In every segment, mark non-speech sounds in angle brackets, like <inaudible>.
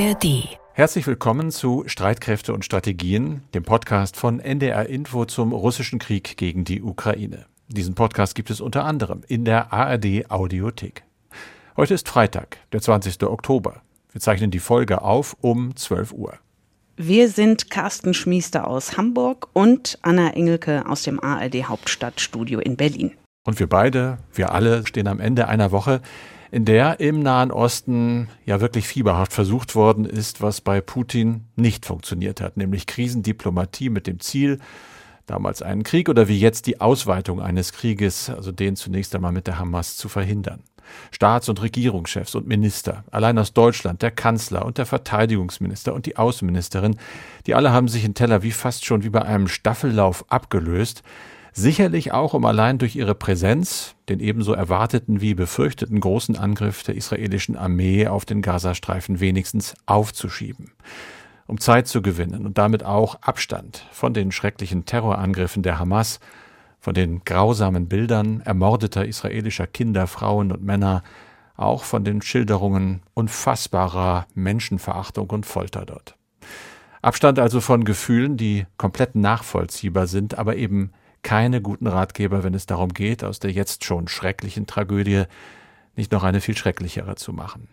ARD. Herzlich willkommen zu Streitkräfte und Strategien, dem Podcast von NDR Info zum russischen Krieg gegen die Ukraine. Diesen Podcast gibt es unter anderem in der ARD Audiothek. Heute ist Freitag, der 20. Oktober. Wir zeichnen die Folge auf um 12 Uhr. Wir sind Carsten Schmiester aus Hamburg und Anna Engelke aus dem ARD Hauptstadtstudio in Berlin. Und wir beide, wir alle stehen am Ende einer Woche, in der im Nahen Osten ja wirklich fieberhaft versucht worden ist, was bei Putin nicht funktioniert hat, nämlich Krisendiplomatie mit dem Ziel, damals einen Krieg oder wie jetzt die Ausweitung eines Krieges, also den zunächst einmal mit der Hamas zu verhindern. Staats- und Regierungschefs und Minister, allein aus Deutschland, der Kanzler und der Verteidigungsminister und die Außenministerin, die alle haben sich in Tel Aviv fast schon wie bei einem Staffellauf abgelöst, Sicherlich auch, um allein durch ihre Präsenz den ebenso erwarteten wie befürchteten großen Angriff der israelischen Armee auf den Gazastreifen wenigstens aufzuschieben. Um Zeit zu gewinnen und damit auch Abstand von den schrecklichen Terrorangriffen der Hamas, von den grausamen Bildern ermordeter israelischer Kinder, Frauen und Männer, auch von den Schilderungen unfassbarer Menschenverachtung und Folter dort. Abstand also von Gefühlen, die komplett nachvollziehbar sind, aber eben keine guten Ratgeber, wenn es darum geht, aus der jetzt schon schrecklichen Tragödie nicht noch eine viel schrecklichere zu machen.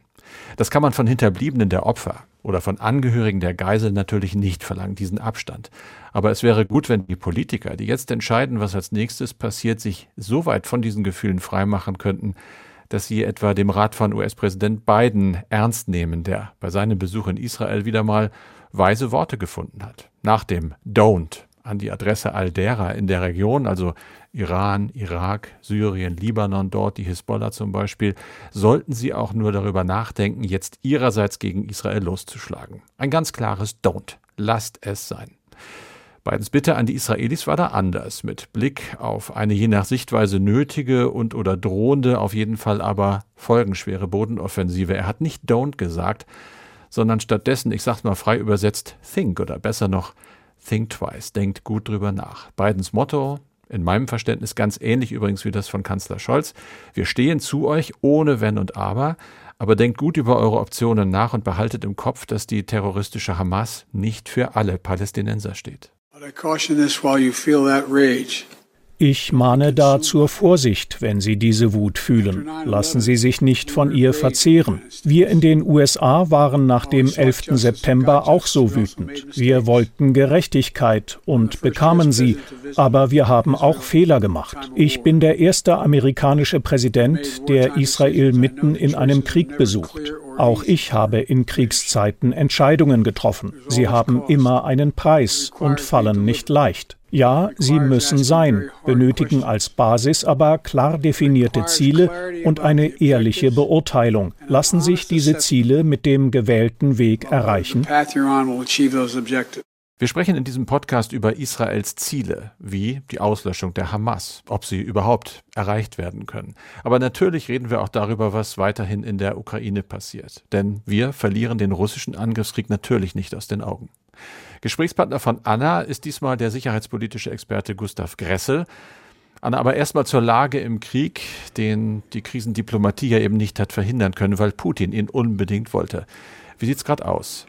Das kann man von Hinterbliebenen der Opfer oder von Angehörigen der Geisel natürlich nicht verlangen, diesen Abstand. Aber es wäre gut, wenn die Politiker, die jetzt entscheiden, was als nächstes passiert, sich so weit von diesen Gefühlen freimachen könnten, dass sie etwa dem Rat von US-Präsident Biden ernst nehmen, der bei seinem Besuch in Israel wieder mal weise Worte gefunden hat. Nach dem Don't an die Adresse all derer in der Region, also Iran, Irak, Syrien, Libanon, dort die Hisbollah zum Beispiel, sollten sie auch nur darüber nachdenken, jetzt ihrerseits gegen Israel loszuschlagen. Ein ganz klares Don't. Lasst es sein. Bidens Bitte an die Israelis war da anders, mit Blick auf eine je nach Sichtweise nötige und oder drohende, auf jeden Fall aber folgenschwere Bodenoffensive. Er hat nicht Don't gesagt, sondern stattdessen, ich sag's mal frei übersetzt, Think oder besser noch Think twice, denkt gut drüber nach. Bidens Motto, in meinem Verständnis ganz ähnlich übrigens wie das von Kanzler Scholz. Wir stehen zu euch ohne Wenn und Aber, aber denkt gut über eure Optionen nach und behaltet im Kopf, dass die terroristische Hamas nicht für alle Palästinenser steht. But I caution this while you feel that rage. Ich mahne da zur Vorsicht, wenn Sie diese Wut fühlen. Lassen Sie sich nicht von ihr verzehren. Wir in den USA waren nach dem 11. September auch so wütend. Wir wollten Gerechtigkeit und bekamen sie, aber wir haben auch Fehler gemacht. Ich bin der erste amerikanische Präsident, der Israel mitten in einem Krieg besucht. Auch ich habe in Kriegszeiten Entscheidungen getroffen. Sie haben immer einen Preis und fallen nicht leicht. Ja, sie müssen sein, benötigen als Basis aber klar definierte Ziele und eine ehrliche Beurteilung. Lassen sich diese Ziele mit dem gewählten Weg erreichen? Wir sprechen in diesem Podcast über Israels Ziele, wie die Auslöschung der Hamas, ob sie überhaupt erreicht werden können. Aber natürlich reden wir auch darüber, was weiterhin in der Ukraine passiert. Denn wir verlieren den russischen Angriffskrieg natürlich nicht aus den Augen. Gesprächspartner von Anna ist diesmal der sicherheitspolitische Experte Gustav Gressel. Anna, aber erstmal zur Lage im Krieg, den die Krisendiplomatie ja eben nicht hat verhindern können, weil Putin ihn unbedingt wollte. Wie sieht's gerade aus?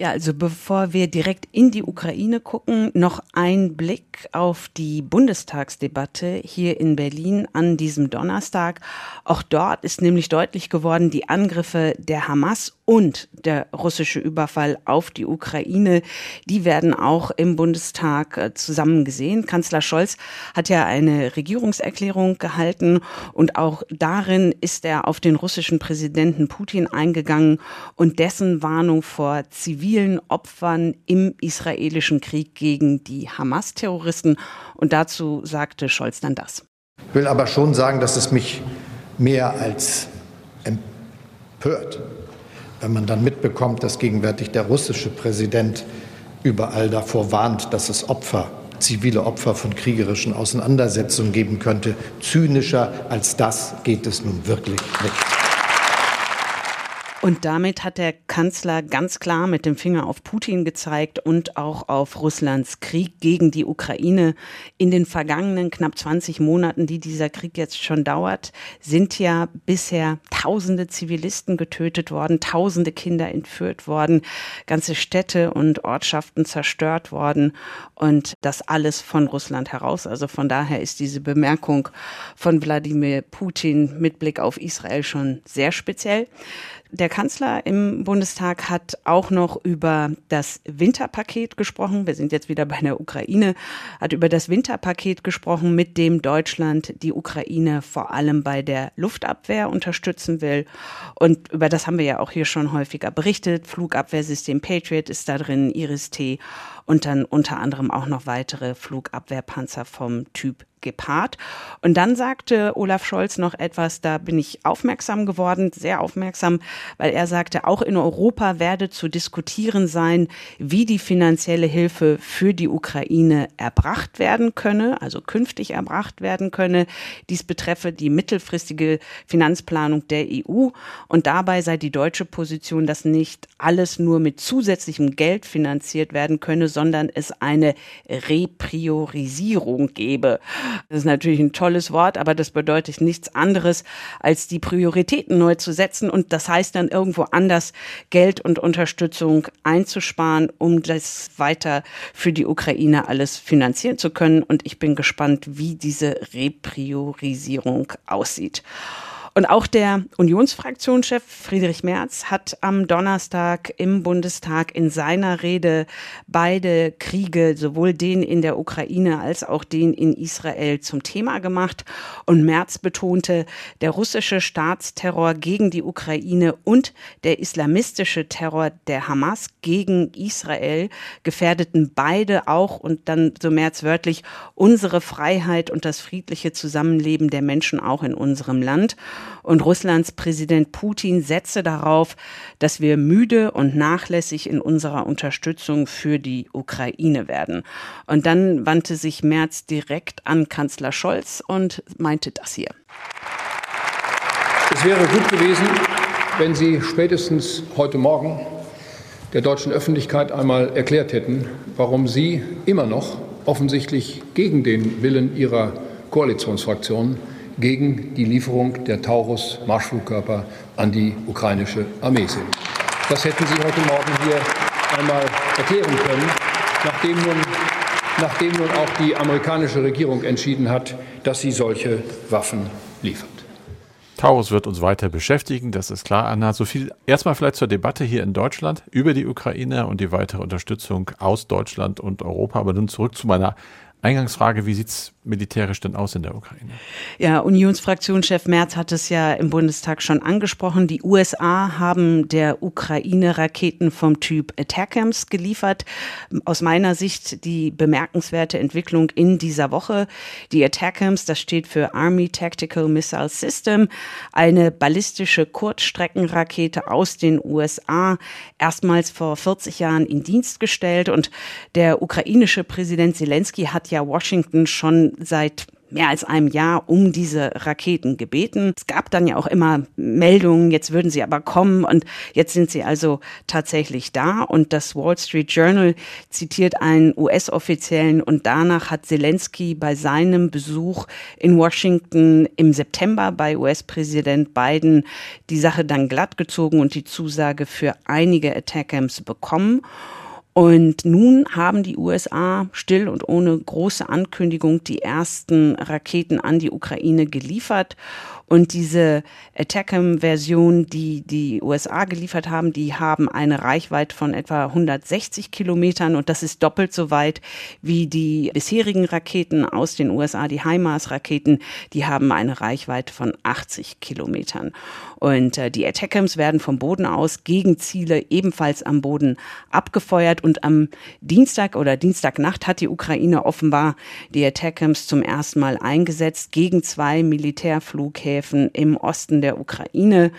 Ja, also bevor wir direkt in die Ukraine gucken, noch ein Blick auf die Bundestagsdebatte hier in Berlin an diesem Donnerstag. Auch dort ist nämlich deutlich geworden, die Angriffe der Hamas und der russische Überfall auf die Ukraine, die werden auch im Bundestag äh, zusammen gesehen. Kanzler Scholz hat ja eine Regierungserklärung gehalten und auch darin ist er auf den russischen Präsidenten Putin eingegangen und dessen Warnung vor zivilen Opfern im israelischen Krieg gegen die Hamas-Terroristen. Und dazu sagte Scholz dann das. Ich will aber schon sagen, dass es mich mehr als empört wenn man dann mitbekommt, dass gegenwärtig der russische Präsident überall davor warnt, dass es Opfer, zivile Opfer von kriegerischen Auseinandersetzungen geben könnte. Zynischer als das geht es nun wirklich nicht. Und damit hat der Kanzler ganz klar mit dem Finger auf Putin gezeigt und auch auf Russlands Krieg gegen die Ukraine. In den vergangenen knapp 20 Monaten, die dieser Krieg jetzt schon dauert, sind ja bisher tausende Zivilisten getötet worden, tausende Kinder entführt worden, ganze Städte und Ortschaften zerstört worden und das alles von Russland heraus. Also von daher ist diese Bemerkung von Wladimir Putin mit Blick auf Israel schon sehr speziell. Der Kanzler im Bundestag hat auch noch über das Winterpaket gesprochen. Wir sind jetzt wieder bei der Ukraine, hat über das Winterpaket gesprochen, mit dem Deutschland die Ukraine vor allem bei der Luftabwehr unterstützen will. Und über das haben wir ja auch hier schon häufiger berichtet. Flugabwehrsystem Patriot ist da drin, Iris-T und dann unter anderem auch noch weitere Flugabwehrpanzer vom Typ Gepard. Und dann sagte Olaf Scholz noch etwas, da bin ich aufmerksam geworden, sehr aufmerksam, weil er sagte, auch in Europa werde zu diskutieren sein, wie die finanzielle Hilfe für die Ukraine erbracht werden könne, also künftig erbracht werden könne. Dies betreffe die mittelfristige Finanzplanung der EU. Und dabei sei die deutsche Position, dass nicht alles nur mit zusätzlichem Geld finanziert werden könne, sondern es eine Repriorisierung gebe. Das ist natürlich ein tolles Wort, aber das bedeutet nichts anderes, als die Prioritäten neu zu setzen und das heißt dann irgendwo anders Geld und Unterstützung einzusparen, um das weiter für die Ukraine alles finanzieren zu können. Und ich bin gespannt, wie diese Repriorisierung aussieht. Und auch der Unionsfraktionschef Friedrich Merz hat am Donnerstag im Bundestag in seiner Rede beide Kriege, sowohl den in der Ukraine als auch den in Israel, zum Thema gemacht. Und Merz betonte, der russische Staatsterror gegen die Ukraine und der islamistische Terror der Hamas gegen Israel gefährdeten beide auch, und dann so Merz wörtlich, unsere Freiheit und das friedliche Zusammenleben der Menschen auch in unserem Land. Und Russlands Präsident Putin setze darauf, dass wir müde und nachlässig in unserer Unterstützung für die Ukraine werden. Und dann wandte sich Merz direkt an Kanzler Scholz und meinte das hier. Es wäre gut gewesen, wenn Sie spätestens heute Morgen der deutschen Öffentlichkeit einmal erklärt hätten, warum Sie immer noch offensichtlich gegen den Willen Ihrer Koalitionsfraktionen gegen die Lieferung der Taurus-Marschflugkörper an die ukrainische Armee sind. Das hätten Sie heute Morgen hier einmal erklären können, nachdem nun, nachdem nun auch die amerikanische Regierung entschieden hat, dass sie solche Waffen liefert. Taurus wird uns weiter beschäftigen, das ist klar, Anna. So viel erstmal vielleicht zur Debatte hier in Deutschland über die Ukraine und die weitere Unterstützung aus Deutschland und Europa. Aber nun zurück zu meiner Eingangsfrage, wie sieht's militärisch denn aus in der Ukraine? Ja, Unionsfraktionschef Merz hat es ja im Bundestag schon angesprochen. Die USA haben der Ukraine Raketen vom Typ Attackams geliefert. Aus meiner Sicht die bemerkenswerte Entwicklung in dieser Woche. Die Attackams, das steht für Army Tactical Missile System, eine ballistische Kurzstreckenrakete aus den USA, erstmals vor 40 Jahren in Dienst gestellt. Und der ukrainische Präsident Zelensky hat ja Washington schon seit mehr als einem Jahr um diese Raketen gebeten. Es gab dann ja auch immer Meldungen, jetzt würden sie aber kommen und jetzt sind sie also tatsächlich da. Und das Wall Street Journal zitiert einen US-Offiziellen und danach hat Zelensky bei seinem Besuch in Washington im September bei US-Präsident Biden die Sache dann glatt gezogen und die Zusage für einige Attackams bekommen. Und nun haben die USA still und ohne große Ankündigung die ersten Raketen an die Ukraine geliefert. Und diese Attackam-Version, die die USA geliefert haben, die haben eine Reichweite von etwa 160 Kilometern und das ist doppelt so weit wie die bisherigen Raketen aus den USA, die HIMARS-Raketen, die haben eine Reichweite von 80 Kilometern. Und äh, die Attackams werden vom Boden aus gegen Ziele ebenfalls am Boden abgefeuert und am Dienstag oder Dienstagnacht hat die Ukraine offenbar die Attackams zum ersten Mal eingesetzt gegen zwei Militärflughäfen Flughäfen im Osten der Ukraine.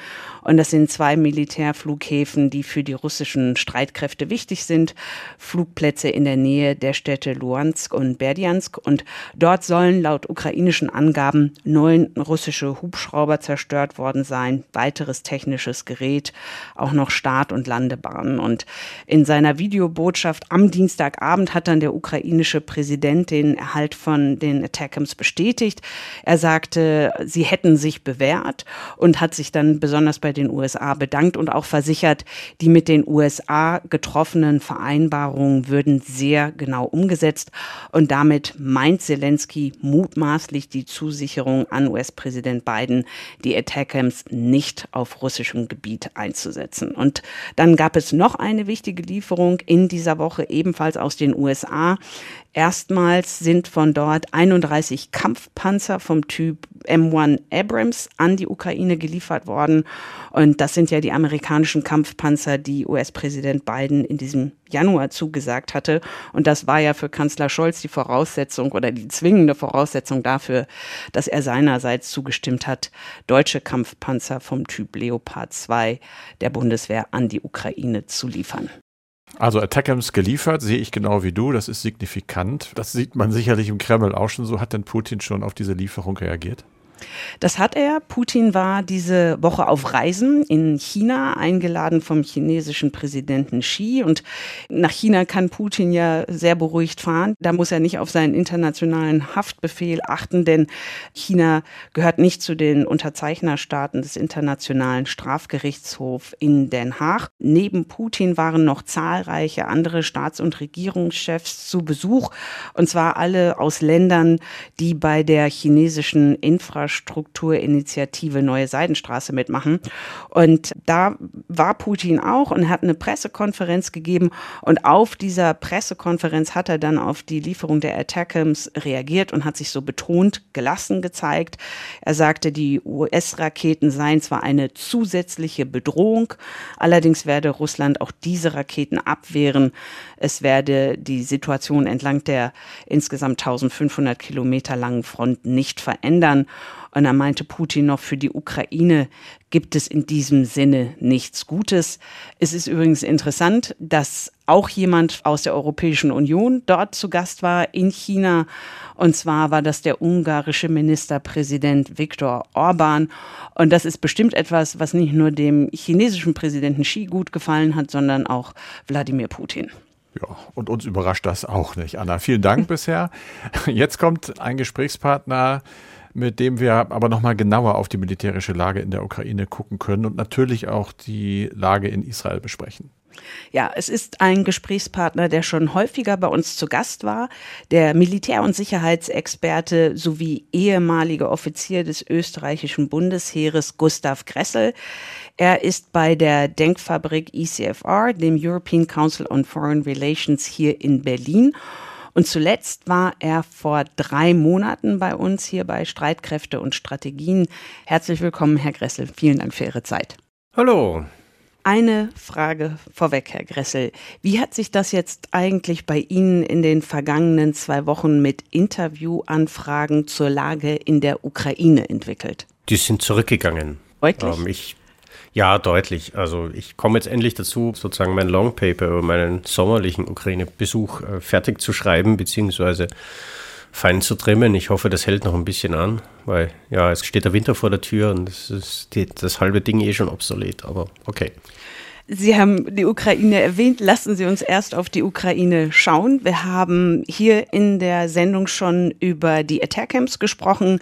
Und das sind zwei Militärflughäfen, die für die russischen Streitkräfte wichtig sind. Flugplätze in der Nähe der Städte Luhansk und Berdjansk. Und dort sollen laut ukrainischen Angaben neun russische Hubschrauber zerstört worden sein, weiteres technisches Gerät, auch noch Start- und Landebahnen. Und in seiner Videobotschaft am Dienstagabend hat dann der ukrainische Präsident den Erhalt von den Attackams bestätigt. Er sagte, sie hätten sich bewährt und hat sich dann besonders bei den USA bedankt und auch versichert, die mit den USA getroffenen Vereinbarungen würden sehr genau umgesetzt. Und damit meint Zelensky mutmaßlich die Zusicherung an US-Präsident Biden, die Attackams nicht auf russischem Gebiet einzusetzen. Und dann gab es noch eine wichtige Lieferung in dieser Woche ebenfalls aus den USA. Erstmals sind von dort 31 Kampfpanzer vom Typ M1 Abrams an die Ukraine geliefert worden. Und das sind ja die amerikanischen Kampfpanzer, die US-Präsident Biden in diesem Januar zugesagt hatte. Und das war ja für Kanzler Scholz die Voraussetzung oder die zwingende Voraussetzung dafür, dass er seinerseits zugestimmt hat, deutsche Kampfpanzer vom Typ Leopard 2 der Bundeswehr an die Ukraine zu liefern. Also Attackams geliefert, sehe ich genau wie du, das ist signifikant. Das sieht man sicherlich im Kreml auch schon so. Hat denn Putin schon auf diese Lieferung reagiert? Das hat er. Putin war diese Woche auf Reisen in China, eingeladen vom chinesischen Präsidenten Xi. Und nach China kann Putin ja sehr beruhigt fahren. Da muss er nicht auf seinen internationalen Haftbefehl achten, denn China gehört nicht zu den Unterzeichnerstaaten des Internationalen Strafgerichtshofs in Den Haag. Neben Putin waren noch zahlreiche andere Staats- und Regierungschefs zu Besuch. Und zwar alle aus Ländern, die bei der chinesischen Infrastruktur Infrastrukturinitiative Neue Seidenstraße mitmachen. Und da war Putin auch und hat eine Pressekonferenz gegeben. Und auf dieser Pressekonferenz hat er dann auf die Lieferung der Attackams reagiert und hat sich so betont gelassen gezeigt. Er sagte, die US-Raketen seien zwar eine zusätzliche Bedrohung, allerdings werde Russland auch diese Raketen abwehren. Es werde die Situation entlang der insgesamt 1500 Kilometer langen Front nicht verändern. Und dann meinte Putin noch, für die Ukraine gibt es in diesem Sinne nichts Gutes. Es ist übrigens interessant, dass auch jemand aus der Europäischen Union dort zu Gast war in China. Und zwar war das der ungarische Ministerpräsident Viktor Orban. Und das ist bestimmt etwas, was nicht nur dem chinesischen Präsidenten Xi gut gefallen hat, sondern auch Wladimir Putin. Ja, und uns überrascht das auch nicht, Anna. Vielen Dank <laughs> bisher. Jetzt kommt ein Gesprächspartner, mit dem wir aber nochmal genauer auf die militärische Lage in der Ukraine gucken können und natürlich auch die Lage in Israel besprechen. Ja, es ist ein Gesprächspartner, der schon häufiger bei uns zu Gast war, der Militär- und Sicherheitsexperte sowie ehemaliger Offizier des österreichischen Bundesheeres Gustav Gressel. Er ist bei der Denkfabrik ECFR, dem European Council on Foreign Relations hier in Berlin und zuletzt war er vor drei Monaten bei uns hier bei Streitkräfte und Strategien. Herzlich willkommen, Herr Gressel. Vielen Dank für Ihre Zeit. Hallo. Eine Frage vorweg, Herr Gressel. Wie hat sich das jetzt eigentlich bei Ihnen in den vergangenen zwei Wochen mit Interviewanfragen zur Lage in der Ukraine entwickelt? Die sind zurückgegangen. Deutlich? Ähm, ich ja, deutlich. Also ich komme jetzt endlich dazu, sozusagen mein Longpaper über meinen sommerlichen Ukraine-Besuch äh, fertig zu schreiben, beziehungsweise fein zu trimmen. Ich hoffe, das hält noch ein bisschen an, weil ja, es steht der Winter vor der Tür und das ist die, das halbe Ding eh schon obsolet, aber okay. Sie haben die Ukraine erwähnt. Lassen Sie uns erst auf die Ukraine schauen. Wir haben hier in der Sendung schon über die Attack-Camps gesprochen,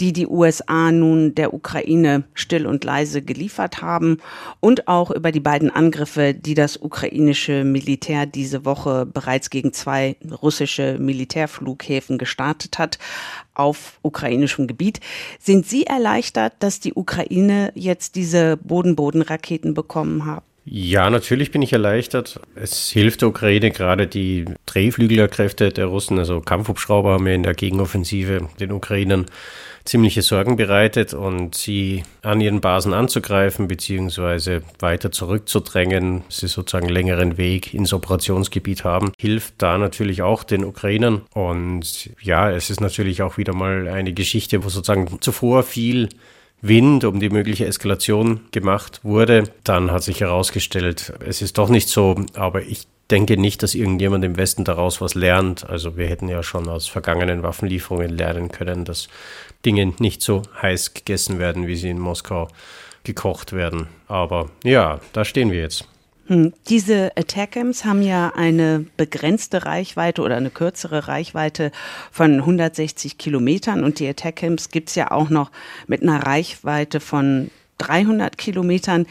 die die USA nun der Ukraine still und leise geliefert haben und auch über die beiden Angriffe, die das ukrainische Militär diese Woche bereits gegen zwei russische Militärflughäfen gestartet hat auf ukrainischem Gebiet. Sind Sie erleichtert, dass die Ukraine jetzt diese Boden-Boden-Raketen bekommen hat? Ja, natürlich bin ich erleichtert. Es hilft der Ukraine gerade die Drehflügelkräfte der Russen, also Kampfhubschrauber haben ja in der Gegenoffensive den Ukrainern ziemliche Sorgen bereitet und sie an ihren Basen anzugreifen beziehungsweise weiter zurückzudrängen, sie sozusagen längeren Weg ins Operationsgebiet haben, hilft da natürlich auch den Ukrainern. Und ja, es ist natürlich auch wieder mal eine Geschichte, wo sozusagen zuvor viel Wind um die mögliche Eskalation gemacht wurde. Dann hat sich herausgestellt, es ist doch nicht so, aber ich denke nicht, dass irgendjemand im Westen daraus was lernt. Also wir hätten ja schon aus vergangenen Waffenlieferungen lernen können, dass Dinge nicht so heiß gegessen werden, wie sie in Moskau gekocht werden. Aber ja, da stehen wir jetzt. Hm, diese Attackams haben ja eine begrenzte Reichweite oder eine kürzere Reichweite von 160 Kilometern und die Attackams gibt es ja auch noch mit einer Reichweite von 300 Kilometern.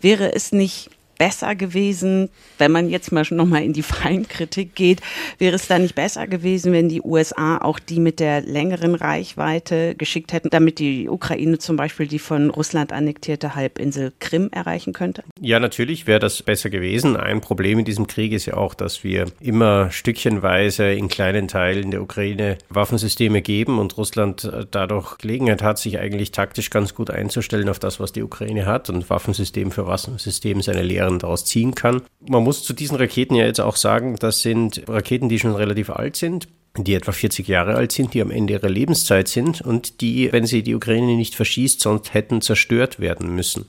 Wäre es nicht besser gewesen, wenn man jetzt mal noch mal in die Feinkritik geht, wäre es da nicht besser gewesen, wenn die USA auch die mit der längeren Reichweite geschickt hätten, damit die Ukraine zum Beispiel die von Russland annektierte Halbinsel Krim erreichen könnte? Ja, natürlich wäre das besser gewesen. Ein Problem in diesem Krieg ist ja auch, dass wir immer stückchenweise in kleinen Teilen der Ukraine Waffensysteme geben und Russland äh, dadurch Gelegenheit hat, sich eigentlich taktisch ganz gut einzustellen auf das, was die Ukraine hat und Waffensystem für Waffensystem seine Lehren Lehren daraus ziehen kann. Man muss zu diesen Raketen ja jetzt auch sagen, das sind Raketen, die schon relativ alt sind die etwa 40 Jahre alt sind, die am Ende ihrer Lebenszeit sind und die, wenn sie die Ukraine nicht verschießt, sonst hätten zerstört werden müssen.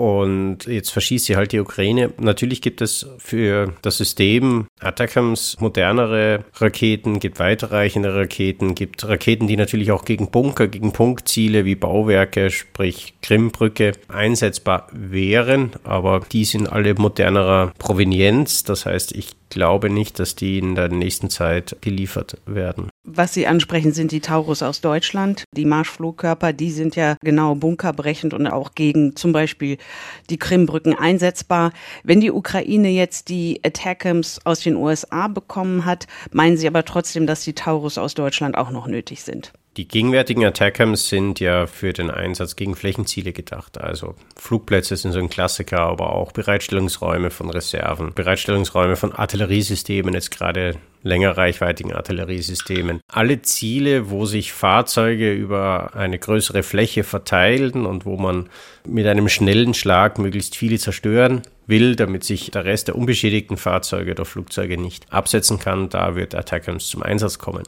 Und jetzt verschießt sie halt die Ukraine. Natürlich gibt es für das System Attackams modernere Raketen, gibt weiterreichende Raketen, gibt Raketen, die natürlich auch gegen Bunker, gegen Punktziele wie Bauwerke, sprich Krimbrücke, einsetzbar wären. Aber die sind alle modernerer Provenienz. Das heißt, ich glaube nicht, dass die in der nächsten Zeit geliefert werden. Was Sie ansprechen, sind die Taurus aus Deutschland. Die Marschflugkörper, die sind ja genau bunkerbrechend und auch gegen zum Beispiel die Krimbrücken einsetzbar. Wenn die Ukraine jetzt die Attackams aus den USA bekommen hat, meinen Sie aber trotzdem, dass die Taurus aus Deutschland auch noch nötig sind? Die gegenwärtigen Attackams sind ja für den Einsatz gegen Flächenziele gedacht. Also Flugplätze sind so ein Klassiker, aber auch Bereitstellungsräume von Reserven, Bereitstellungsräume von Artilleriesystemen, jetzt gerade längerreichweitigen Artilleriesystemen. Alle Ziele, wo sich Fahrzeuge über eine größere Fläche verteilen und wo man mit einem schnellen Schlag möglichst viele zerstören will, damit sich der Rest der unbeschädigten Fahrzeuge oder Flugzeuge nicht absetzen kann, da wird Attackams zum Einsatz kommen.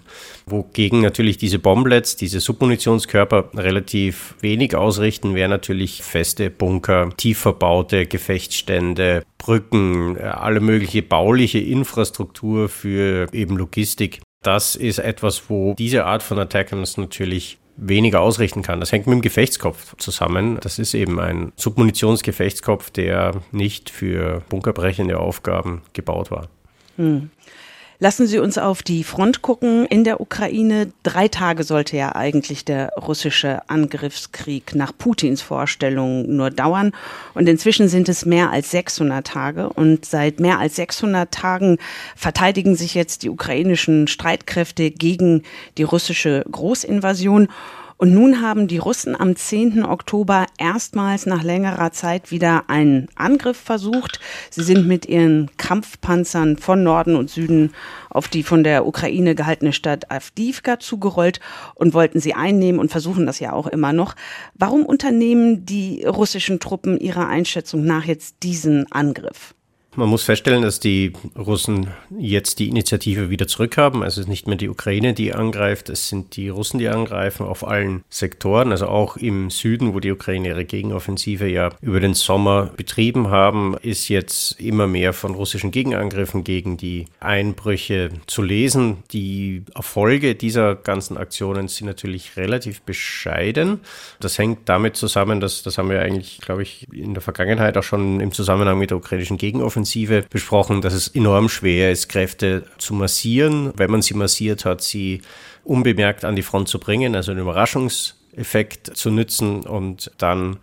Wogegen natürlich diese Bomblets, diese Submunitionskörper relativ wenig ausrichten, wäre natürlich feste Bunker, tief verbaute Gefechtsstände, Brücken, alle mögliche bauliche Infrastruktur für eben Logistik. Das ist etwas, wo diese Art von Attackams natürlich weniger ausrichten kann. Das hängt mit dem Gefechtskopf zusammen. Das ist eben ein Submunitionsgefechtskopf, der nicht für bunkerbrechende Aufgaben gebaut war. Hm. Lassen Sie uns auf die Front gucken in der Ukraine. Drei Tage sollte ja eigentlich der russische Angriffskrieg nach Putins Vorstellung nur dauern. Und inzwischen sind es mehr als 600 Tage. Und seit mehr als 600 Tagen verteidigen sich jetzt die ukrainischen Streitkräfte gegen die russische Großinvasion. Und nun haben die Russen am 10. Oktober erstmals nach längerer Zeit wieder einen Angriff versucht. Sie sind mit ihren Kampfpanzern von Norden und Süden auf die von der Ukraine gehaltene Stadt Avdivka zugerollt und wollten sie einnehmen und versuchen das ja auch immer noch. Warum unternehmen die russischen Truppen ihrer Einschätzung nach jetzt diesen Angriff? Man muss feststellen, dass die Russen jetzt die Initiative wieder zurückhaben. Also es ist nicht mehr die Ukraine, die angreift, es sind die Russen, die angreifen auf allen Sektoren, also auch im Süden, wo die Ukraine ihre Gegenoffensive ja über den Sommer betrieben haben, ist jetzt immer mehr von russischen Gegenangriffen gegen die Einbrüche zu lesen. Die Erfolge dieser ganzen Aktionen sind natürlich relativ bescheiden. Das hängt damit zusammen, dass das haben wir eigentlich, glaube ich, in der Vergangenheit auch schon im Zusammenhang mit der ukrainischen Gegenoffensive Offensive besprochen, dass es enorm schwer ist, Kräfte zu massieren. Wenn man sie massiert hat, sie unbemerkt an die Front zu bringen, also einen Überraschungseffekt zu nützen und dann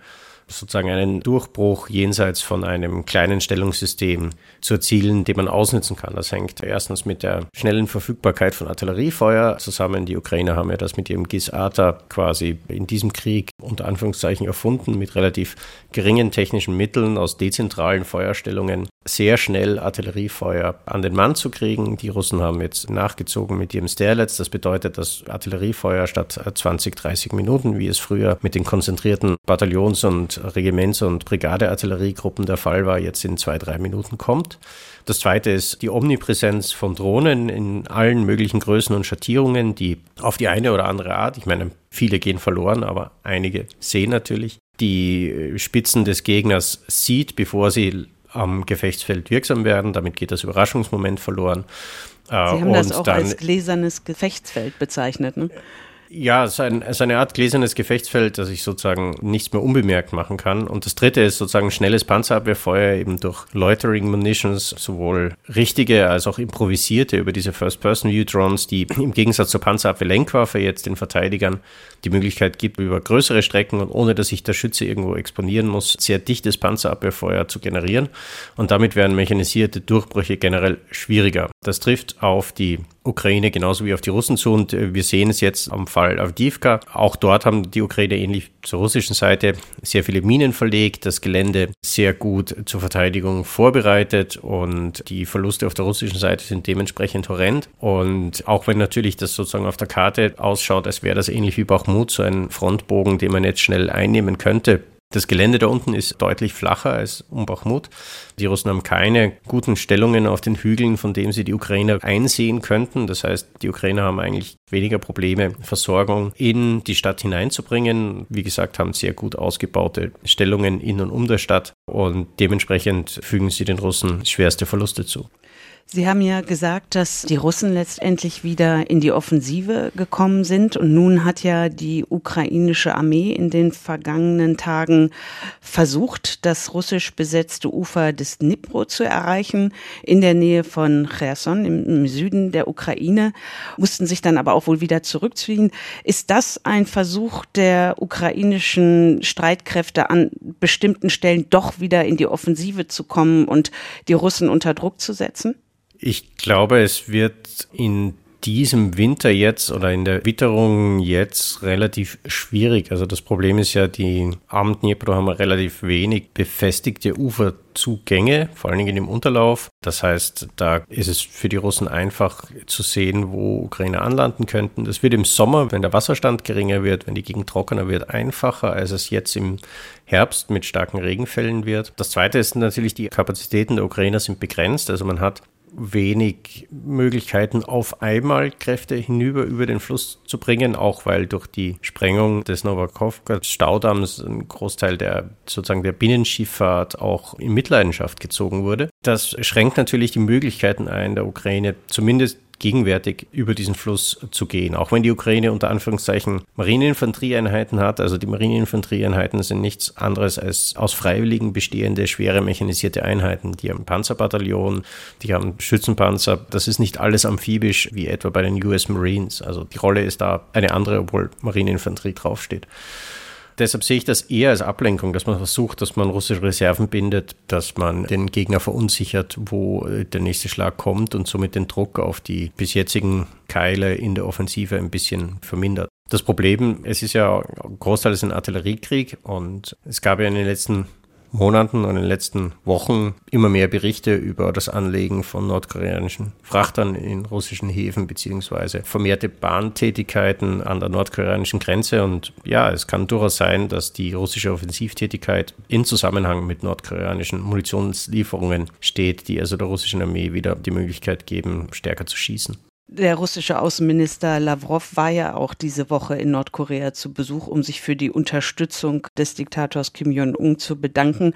sozusagen einen Durchbruch jenseits von einem kleinen Stellungssystem zu erzielen, den man ausnutzen kann. Das hängt erstens mit der schnellen Verfügbarkeit von Artilleriefeuer zusammen. Die Ukrainer haben ja das mit ihrem GIS-ATA quasi in diesem Krieg unter Anführungszeichen erfunden, mit relativ geringen technischen Mitteln aus dezentralen Feuerstellungen sehr schnell Artilleriefeuer an den Mann zu kriegen. Die Russen haben jetzt nachgezogen mit ihrem Sterlitz. Das bedeutet, dass Artilleriefeuer statt 20, 30 Minuten, wie es früher mit den konzentrierten Bataillons- und Regiments- und Brigadeartilleriegruppen der Fall war, jetzt in zwei, drei Minuten kommt. Das zweite ist die Omnipräsenz von Drohnen in allen möglichen Größen und Schattierungen, die auf die eine oder andere Art, ich meine, viele gehen verloren, aber einige sehen natürlich, die Spitzen des Gegners sieht, bevor sie am Gefechtsfeld wirksam werden. Damit geht das Überraschungsmoment verloren. Sie haben das auch als gläsernes Gefechtsfeld bezeichnet, ne? Ja, es ist, ein, es ist eine Art gläsernes Gefechtsfeld, dass ich sozusagen nichts mehr unbemerkt machen kann. Und das dritte ist sozusagen schnelles Panzerabwehrfeuer eben durch Loitering Munitions, sowohl richtige als auch improvisierte über diese First-Person-View-Drones, die im Gegensatz zur Panzerabwehr-Lenkwaffe jetzt den Verteidigern die Möglichkeit gibt, über größere Strecken und ohne dass sich der Schütze irgendwo exponieren muss, sehr dichtes Panzerabwehrfeuer zu generieren. Und damit werden mechanisierte Durchbrüche generell schwieriger. Das trifft auf die Ukraine genauso wie auf die Russen zu. Und äh, wir sehen es jetzt am Fall Avdivka. Auch dort haben die Ukraine ähnlich zur russischen Seite sehr viele Minen verlegt, das Gelände sehr gut zur Verteidigung vorbereitet und die Verluste auf der russischen Seite sind dementsprechend horrend. Und auch wenn natürlich das sozusagen auf der Karte ausschaut, als wäre das ähnlich wie Bachmut, so ein Frontbogen, den man jetzt schnell einnehmen könnte, das Gelände da unten ist deutlich flacher als um Bachmut. Die Russen haben keine guten Stellungen auf den Hügeln, von denen sie die Ukrainer einsehen könnten. Das heißt, die Ukrainer haben eigentlich weniger Probleme, Versorgung in die Stadt hineinzubringen. Wie gesagt, haben sehr gut ausgebaute Stellungen in und um der Stadt und dementsprechend fügen sie den Russen schwerste Verluste zu. Sie haben ja gesagt, dass die Russen letztendlich wieder in die Offensive gekommen sind. Und nun hat ja die ukrainische Armee in den vergangenen Tagen versucht, das russisch besetzte Ufer des Dnipro zu erreichen, in der Nähe von Cherson im, Süden der Ukraine, mussten sich dann aber auch wohl wieder zurückziehen. Ist das ein Versuch der ukrainischen Streitkräfte an bestimmten Stellen doch wieder in die Offensive zu kommen und die Russen unter Druck zu setzen? Ich glaube, es wird in diesem Winter jetzt oder in der Witterung jetzt relativ schwierig. Also das Problem ist ja, die am Dnipro haben relativ wenig befestigte Uferzugänge, vor allen Dingen im Unterlauf. Das heißt, da ist es für die Russen einfach zu sehen, wo Ukrainer anlanden könnten. Das wird im Sommer, wenn der Wasserstand geringer wird, wenn die Gegend trockener wird, einfacher, als es jetzt im Herbst mit starken Regenfällen wird. Das zweite ist natürlich, die Kapazitäten der Ukrainer sind begrenzt. Also man hat wenig Möglichkeiten, auf einmal Kräfte hinüber über den Fluss zu bringen, auch weil durch die Sprengung des Novakovka-Staudamms ein Großteil der sozusagen der Binnenschifffahrt auch in Mitleidenschaft gezogen wurde. Das schränkt natürlich die Möglichkeiten ein, der Ukraine zumindest gegenwärtig über diesen Fluss zu gehen. Auch wenn die Ukraine unter Anführungszeichen Marineinfanterieeinheiten hat, also die Marineinfanterieeinheiten sind nichts anderes als aus Freiwilligen bestehende schwere mechanisierte Einheiten. Die haben Panzerbataillon, die haben Schützenpanzer. Das ist nicht alles amphibisch wie etwa bei den US Marines. Also die Rolle ist da eine andere, obwohl Marineinfanterie draufsteht deshalb sehe ich das eher als Ablenkung, dass man versucht, dass man russische Reserven bindet, dass man den Gegner verunsichert, wo äh, der nächste Schlag kommt und somit den Druck auf die bis jetzigen Keile in der Offensive ein bisschen vermindert. Das Problem, es ist ja großteils ein Artilleriekrieg und es gab ja in den letzten Monaten und in den letzten Wochen immer mehr Berichte über das Anlegen von nordkoreanischen Frachtern in russischen Häfen beziehungsweise vermehrte Bahntätigkeiten an der nordkoreanischen Grenze. Und ja, es kann durchaus sein, dass die russische Offensivtätigkeit in Zusammenhang mit nordkoreanischen Munitionslieferungen steht, die also der russischen Armee wieder die Möglichkeit geben, stärker zu schießen. Der russische Außenminister Lavrov war ja auch diese Woche in Nordkorea zu Besuch, um sich für die Unterstützung des Diktators Kim Jong-un zu bedanken.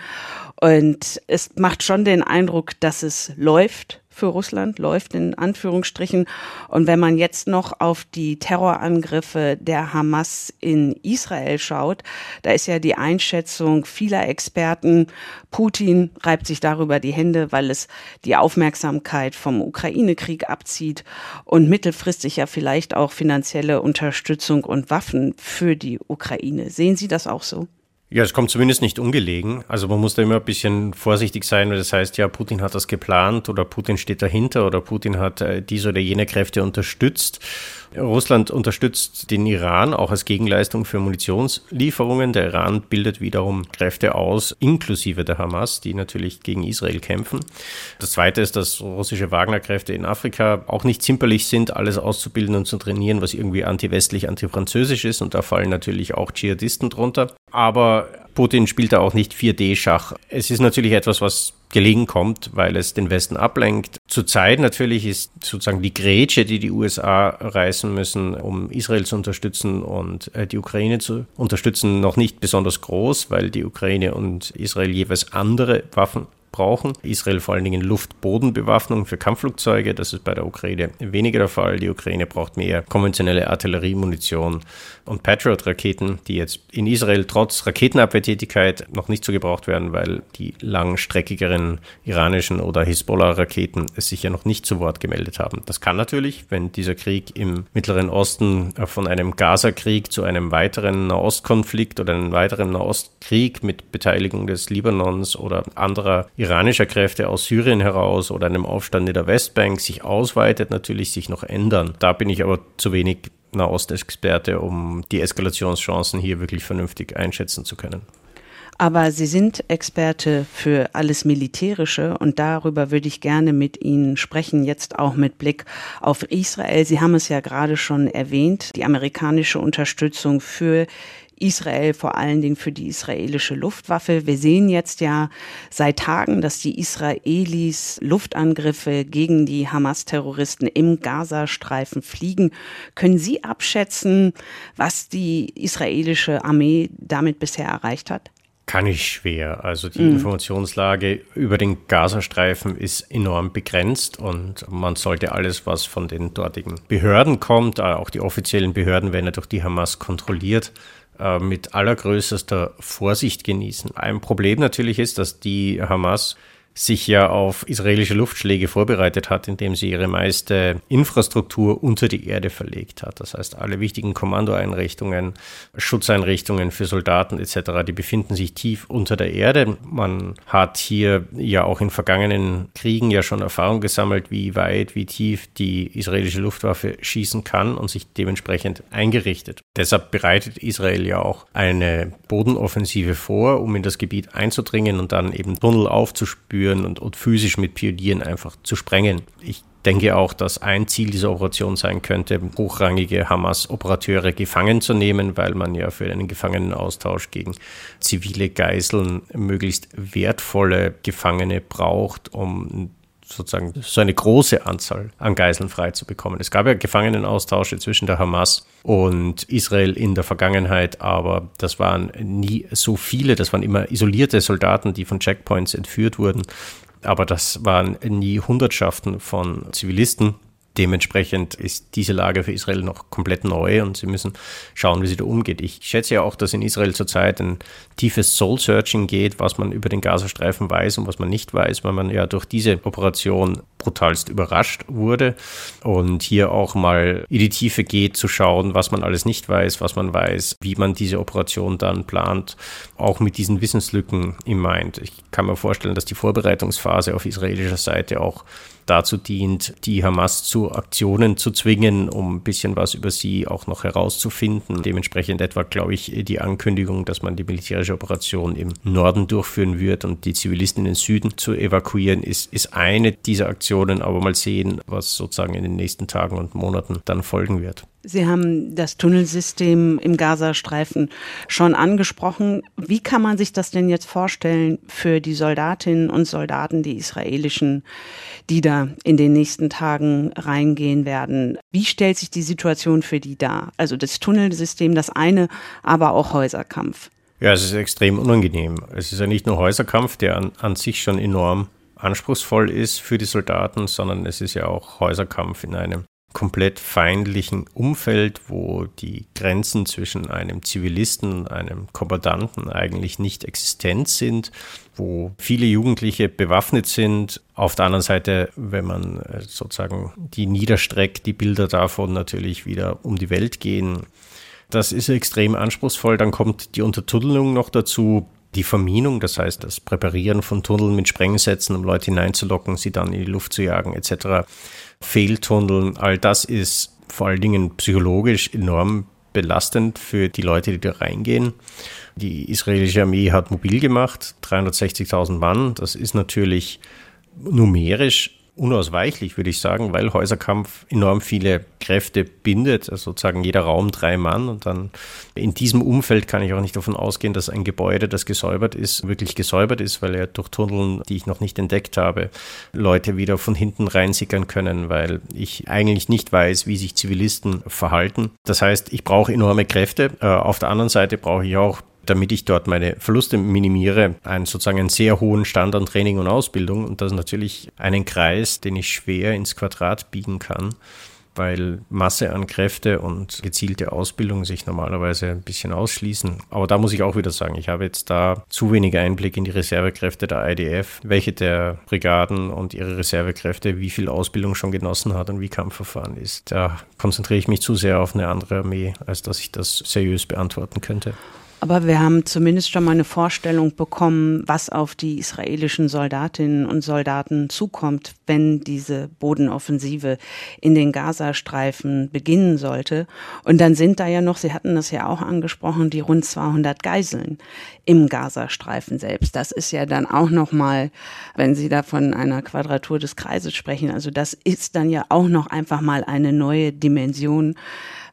Und es macht schon den Eindruck, dass es läuft für Russland, läuft in Anführungsstrichen. Und wenn man jetzt noch auf die Terrorangriffe der Hamas in Israel schaut, da ist ja die Einschätzung vieler Experten, Putin reibt sich darüber die Hände, weil es die Aufmerksamkeit vom Ukraine-Krieg abzieht und mittelfristig ja vielleicht auch finanzielle Unterstützung und Waffen für die Ukraine. Sehen Sie das auch so? Ja, es kommt zumindest nicht ungelegen. Also man muss da immer ein bisschen vorsichtig sein, weil das heißt ja, Putin hat das geplant oder Putin steht dahinter oder Putin hat äh, diese oder jene Kräfte unterstützt. Russland unterstützt den Iran auch als Gegenleistung für Munitionslieferungen. Der Iran bildet wiederum Kräfte aus, inklusive der Hamas, die natürlich gegen Israel kämpfen. Das Zweite ist, dass russische Wagner-Kräfte in Afrika auch nicht zimperlich sind, alles auszubilden und zu trainieren, was irgendwie anti-westlich, anti-französisch ist. Und da fallen natürlich auch Dschihadisten drunter. Aber Putin spielt da auch nicht 4D-Schach. Es ist natürlich etwas, was gelegen kommt, weil es den Westen ablenkt. Zurzeit natürlich ist sozusagen die Grätsche, die die USA reißen müssen, um Israel zu unterstützen und äh, die Ukraine zu unterstützen, noch nicht besonders groß, weil die Ukraine und Israel jeweils andere Waffen brauchen. Israel vor allen Dingen Luft-Boden-Bewaffnung für Kampfflugzeuge. Das ist bei der Ukraine weniger der Fall. Die Ukraine braucht mehr konventionelle Artilleriemunition und Patriot-Raketen, die jetzt in Israel trotz Raketenabwehrtätigkeit noch nicht so gebraucht werden, weil die langstreckigeren iranischen oder Hisbollah-Raketen es sich ja noch nicht zu Wort gemeldet haben. Das kann natürlich, wenn dieser Krieg im Mittleren Osten von einem Gaza-Krieg zu einem weiteren Nahostkonflikt oder einem weiteren Nahostkrieg mit Beteiligung des Libanons oder anderer iranischer Kräfte aus Syrien heraus oder einem Aufstand in der Westbank sich ausweitet, natürlich sich noch ändern. Da bin ich aber zu wenig Nahostexperte, um die Eskalationschancen hier wirklich vernünftig einschätzen zu können. Aber Sie sind Experte für alles Militärische und darüber würde ich gerne mit Ihnen sprechen, jetzt auch mit Blick auf Israel. Sie haben es ja gerade schon erwähnt, die amerikanische Unterstützung für Israel, vor allen Dingen für die israelische Luftwaffe. Wir sehen jetzt ja seit Tagen, dass die Israelis Luftangriffe gegen die Hamas-Terroristen im Gazastreifen fliegen. Können Sie abschätzen, was die israelische Armee damit bisher erreicht hat? Kann ich schwer. Also die mhm. Informationslage über den Gazastreifen ist enorm begrenzt und man sollte alles, was von den dortigen Behörden kommt, auch die offiziellen Behörden werden ja durch die Hamas kontrolliert, äh, mit allergrößter Vorsicht genießen. Ein Problem natürlich ist, dass die Hamas sich ja auf israelische Luftschläge vorbereitet hat, indem sie ihre meiste Infrastruktur unter die Erde verlegt hat. Das heißt, alle wichtigen Kommandoeinrichtungen, Schutzeinrichtungen für Soldaten etc., die befinden sich tief unter der Erde. Man hat hier ja auch in vergangenen Kriegen ja schon Erfahrung gesammelt, wie weit, wie tief die israelische Luftwaffe schießen kann und sich dementsprechend eingerichtet. Deshalb bereitet Israel ja auch eine Bodenoffensive vor, um in das Gebiet einzudringen und dann eben Tunnel aufzuspüren führen und, und physisch mit Pionieren einfach zu sprengen. Ich denke auch, dass ein Ziel dieser Operation sein könnte, hochrangige Hamas-Operateure gefangen zu nehmen, weil man ja für einen Gefangenenaustausch gegen zivile Geiseln möglichst wertvolle Gefangene braucht, um sozusagen so eine große Anzahl an Geiseln freizubekommen. Es gab ja Gefangenenaustausche zwischen der Hamas und Israel in der Vergangenheit, aber das waren nie so viele, das waren immer isolierte Soldaten, die von Checkpoints entführt wurden, aber das waren nie Hundertschaften von Zivilisten, Dementsprechend ist diese Lage für Israel noch komplett neu und sie müssen schauen, wie sie da umgeht. Ich schätze ja auch, dass in Israel zurzeit ein tiefes Soul-Searching geht, was man über den Gazastreifen weiß und was man nicht weiß, weil man ja durch diese Operation brutalst überrascht wurde und hier auch mal in die Tiefe geht, zu schauen, was man alles nicht weiß, was man weiß, wie man diese Operation dann plant, auch mit diesen Wissenslücken im Mind. Ich kann mir vorstellen, dass die Vorbereitungsphase auf israelischer Seite auch dazu dient, die Hamas zu Aktionen zu zwingen, um ein bisschen was über sie auch noch herauszufinden. Dementsprechend etwa, glaube ich, die Ankündigung, dass man die militärische Operation im Norden durchführen wird und die Zivilisten in den Süden zu evakuieren, ist, ist eine dieser Aktionen. Aber mal sehen, was sozusagen in den nächsten Tagen und Monaten dann folgen wird. Sie haben das Tunnelsystem im Gazastreifen schon angesprochen. Wie kann man sich das denn jetzt vorstellen für die Soldatinnen und Soldaten, die israelischen, die da in den nächsten Tagen reingehen werden? Wie stellt sich die Situation für die dar? Also das Tunnelsystem, das eine, aber auch Häuserkampf. Ja, es ist extrem unangenehm. Es ist ja nicht nur Häuserkampf, der an, an sich schon enorm anspruchsvoll ist für die Soldaten, sondern es ist ja auch Häuserkampf in einem komplett feindlichen Umfeld, wo die Grenzen zwischen einem Zivilisten und einem Kommandanten eigentlich nicht existent sind, wo viele Jugendliche bewaffnet sind. Auf der anderen Seite, wenn man äh, sozusagen die niederstreckt, die Bilder davon natürlich wieder um die Welt gehen. Das ist extrem anspruchsvoll. Dann kommt die Untertunnelung noch dazu die Verminung, das heißt das Präparieren von Tunneln mit Sprengsätzen, um Leute hineinzulocken, sie dann in die Luft zu jagen etc. Fehltunneln, all das ist vor allen Dingen psychologisch enorm belastend für die Leute, die da reingehen. Die israelische Armee hat mobil gemacht, 360.000 Mann. Das ist natürlich numerisch unausweichlich, würde ich sagen, weil Häuserkampf enorm viele Kräfte bindet, also sozusagen jeder Raum drei Mann und dann in diesem Umfeld kann ich auch nicht davon ausgehen, dass ein Gebäude, das gesäubert ist, wirklich gesäubert ist, weil er durch Tunneln, die ich noch nicht entdeckt habe, Leute wieder von hinten reinsickern können, weil ich eigentlich nicht weiß, wie sich Zivilisten verhalten. Das heißt, ich brauche enorme Kräfte. Äh, auf der anderen Seite brauche ich auch damit ich dort meine Verluste minimiere, einen sozusagen einen sehr hohen Stand an Training und Ausbildung und das natürlich einen Kreis, den ich schwer ins Quadrat biegen kann, weil Masse an Kräfte und gezielte Ausbildung sich normalerweise ein bisschen ausschließen. Aber da muss ich auch wieder sagen, ich habe jetzt da zu wenig Einblick in die Reservekräfte der IDF, welche der Brigaden und ihre Reservekräfte, wie viel Ausbildung schon genossen hat und wie Kampfverfahren ist. Da konzentriere ich mich zu sehr auf eine andere Armee, als dass ich das seriös beantworten könnte. Aber wir haben zumindest schon mal eine Vorstellung bekommen, was auf die israelischen Soldatinnen und Soldaten zukommt, wenn diese Bodenoffensive in den Gazastreifen beginnen sollte. Und dann sind da ja noch, Sie hatten das ja auch angesprochen, die rund 200 Geiseln im Gazastreifen selbst. Das ist ja dann auch noch mal, wenn Sie da von einer Quadratur des Kreises sprechen, also das ist dann ja auch noch einfach mal eine neue Dimension,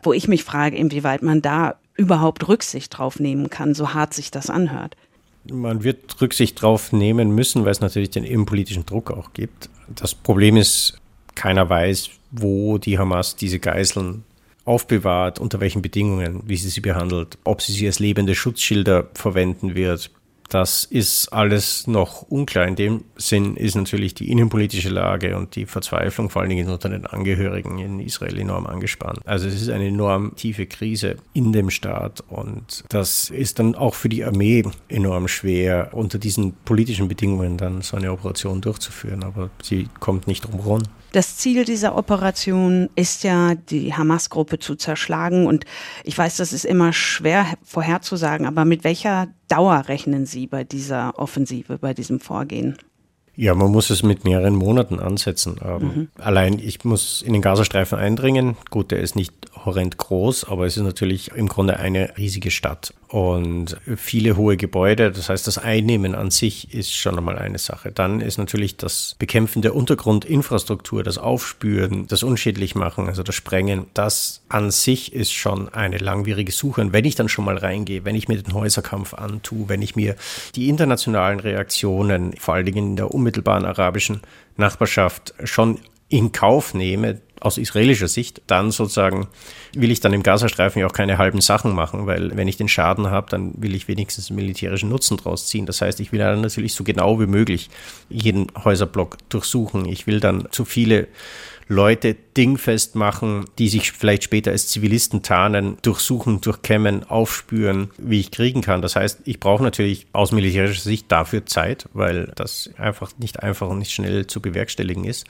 wo ich mich frage, inwieweit man da überhaupt Rücksicht drauf nehmen kann, so hart sich das anhört. Man wird Rücksicht drauf nehmen müssen, weil es natürlich den innenpolitischen Druck auch gibt. Das Problem ist, keiner weiß, wo die Hamas diese Geiseln aufbewahrt, unter welchen Bedingungen, wie sie sie behandelt, ob sie sie als lebende Schutzschilder verwenden wird, das ist alles noch unklar. In dem Sinn ist natürlich die innenpolitische Lage und die Verzweiflung vor allen Dingen unter den Angehörigen in Israel enorm angespannt. Also es ist eine enorm tiefe Krise in dem Staat und das ist dann auch für die Armee enorm schwer, unter diesen politischen Bedingungen dann so eine Operation durchzuführen. Aber sie kommt nicht drum herum. Das Ziel dieser Operation ist ja, die Hamas-Gruppe zu zerschlagen. Und ich weiß, das ist immer schwer vorherzusagen, aber mit welcher Dauer rechnen Sie bei dieser Offensive, bei diesem Vorgehen? Ja, man muss es mit mehreren Monaten ansetzen. Ähm, mhm. Allein ich muss in den Gazastreifen eindringen. Gut, der ist nicht horrend groß, aber es ist natürlich im Grunde eine riesige Stadt und viele hohe Gebäude. Das heißt, das Einnehmen an sich ist schon einmal eine Sache. Dann ist natürlich das Bekämpfen der Untergrundinfrastruktur, das Aufspüren, das Unschädlichmachen, also das Sprengen, das an sich ist schon eine langwierige Suche. Und wenn ich dann schon mal reingehe, wenn ich mir den Häuserkampf antue, wenn ich mir die internationalen Reaktionen, vor allen Dingen in der unmittelbaren arabischen Nachbarschaft, schon in Kauf nehme, aus israelischer Sicht, dann sozusagen will ich dann im Gazastreifen ja auch keine halben Sachen machen, weil wenn ich den Schaden habe, dann will ich wenigstens militärischen Nutzen draus ziehen. Das heißt, ich will dann natürlich so genau wie möglich jeden Häuserblock durchsuchen. Ich will dann zu viele Leute dingfest machen, die sich vielleicht später als Zivilisten tarnen, durchsuchen, durchkämmen, aufspüren, wie ich kriegen kann. Das heißt, ich brauche natürlich aus militärischer Sicht dafür Zeit, weil das einfach nicht einfach und nicht schnell zu bewerkstelligen ist.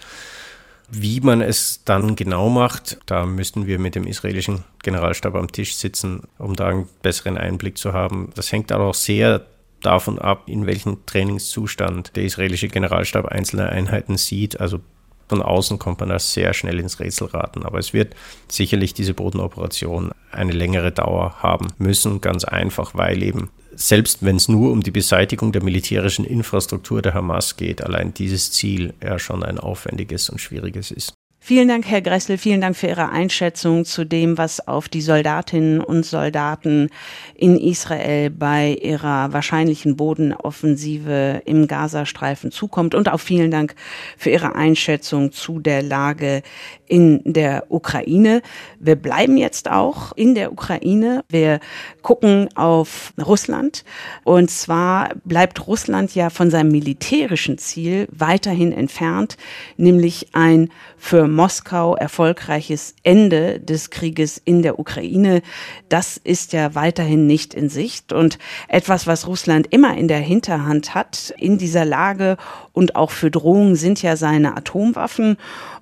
Wie man es dann genau macht, da müssten wir mit dem israelischen Generalstab am Tisch sitzen, um da einen besseren Einblick zu haben. Das hängt auch sehr davon ab, in welchem Trainingszustand der israelische Generalstab einzelne Einheiten sieht. Also von außen kommt man da sehr schnell ins Rätsel raten. Aber es wird sicherlich diese Bodenoperation eine längere Dauer haben müssen, ganz einfach, weil eben selbst wenn es nur um die Beseitigung der militärischen Infrastruktur der Hamas geht, allein dieses Ziel ja schon ein aufwendiges und schwieriges ist. Vielen Dank, Herr Gressel. Vielen Dank für Ihre Einschätzung zu dem, was auf die Soldatinnen und Soldaten in Israel bei ihrer wahrscheinlichen Bodenoffensive im Gazastreifen zukommt. Und auch vielen Dank für Ihre Einschätzung zu der Lage in der Ukraine. Wir bleiben jetzt auch in der Ukraine. Wir gucken auf Russland. Und zwar bleibt Russland ja von seinem militärischen Ziel weiterhin entfernt, nämlich ein für Moskau erfolgreiches Ende des Krieges in der Ukraine. Das ist ja weiterhin nicht in Sicht und etwas, was Russland immer in der Hinterhand hat in dieser Lage und auch für Drohungen sind ja seine Atomwaffen.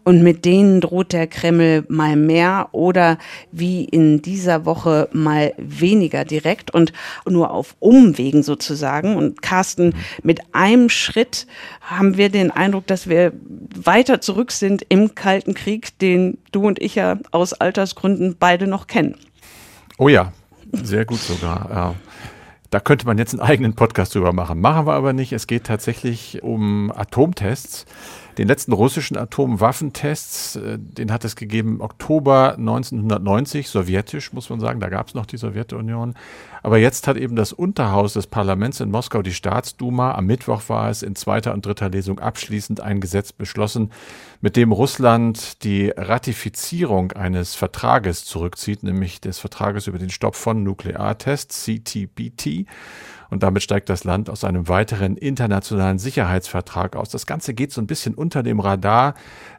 Und mit denen droht der Kreml mal mehr oder wie in dieser Woche mal weniger direkt und nur auf Umwegen sozusagen. Und Carsten, mit einem Schritt haben wir den Eindruck, dass wir weiter zurück sind im Kalten Krieg, den du und ich ja aus Altersgründen beide noch kennen. Oh ja, sehr gut sogar. Ja. Da könnte man jetzt einen eigenen Podcast drüber machen. Machen wir aber nicht. Es geht tatsächlich um Atomtests. Den letzten russischen Atomwaffentests, äh, den hat es gegeben im Oktober 1990, sowjetisch muss man sagen, da gab es noch die Sowjetunion. Aber jetzt hat eben das Unterhaus des Parlaments in Moskau, die Staatsduma, am Mittwoch war es in zweiter und dritter Lesung abschließend ein Gesetz beschlossen, mit dem Russland die Ratifizierung eines Vertrages zurückzieht, nämlich des Vertrages über den Stopp von Nukleartests, CTBT. Und damit steigt das Land aus einem weiteren internationalen Sicherheitsvertrag aus. Das Ganze geht so ein bisschen unter dem Radar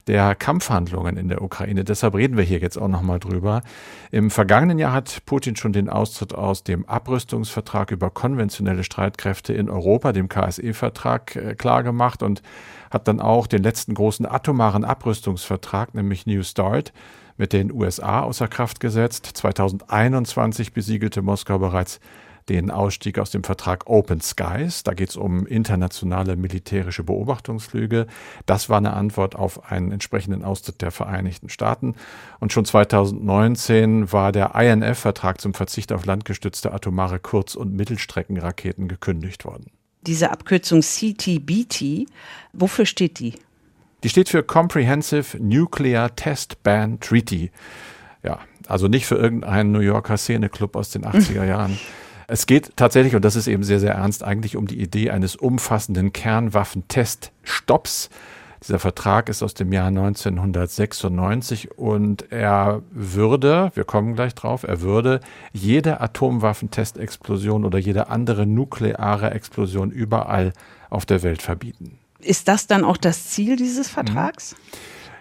der Kampfhandlungen in der Ukraine. Deshalb reden wir hier jetzt auch nochmal drüber. Im vergangenen Jahr hat Putin schon den Austritt aus dem Abrüstungsvertrag über konventionelle Streitkräfte in Europa, dem KSE-Vertrag, äh, klargemacht und hat dann auch den letzten großen atomaren Abrüstungsvertrag, nämlich New START, mit den USA außer Kraft gesetzt. 2021 besiegelte Moskau bereits den Ausstieg aus dem Vertrag Open Skies. Da geht es um internationale militärische Beobachtungsflüge. Das war eine Antwort auf einen entsprechenden Austritt der Vereinigten Staaten. Und schon 2019 war der INF-Vertrag zum Verzicht auf landgestützte atomare Kurz- und Mittelstreckenraketen gekündigt worden. Diese Abkürzung CTBT, wofür steht die? Die steht für Comprehensive Nuclear Test Ban Treaty. Ja, also nicht für irgendeinen New Yorker Szeneclub aus den <laughs> 80er Jahren. Es geht tatsächlich, und das ist eben sehr, sehr ernst, eigentlich um die Idee eines umfassenden Kernwaffenteststopps. Dieser Vertrag ist aus dem Jahr 1996 und er würde, wir kommen gleich drauf, er würde jede Atomwaffentestexplosion oder jede andere nukleare Explosion überall auf der Welt verbieten. Ist das dann auch das Ziel dieses Vertrags? Mhm.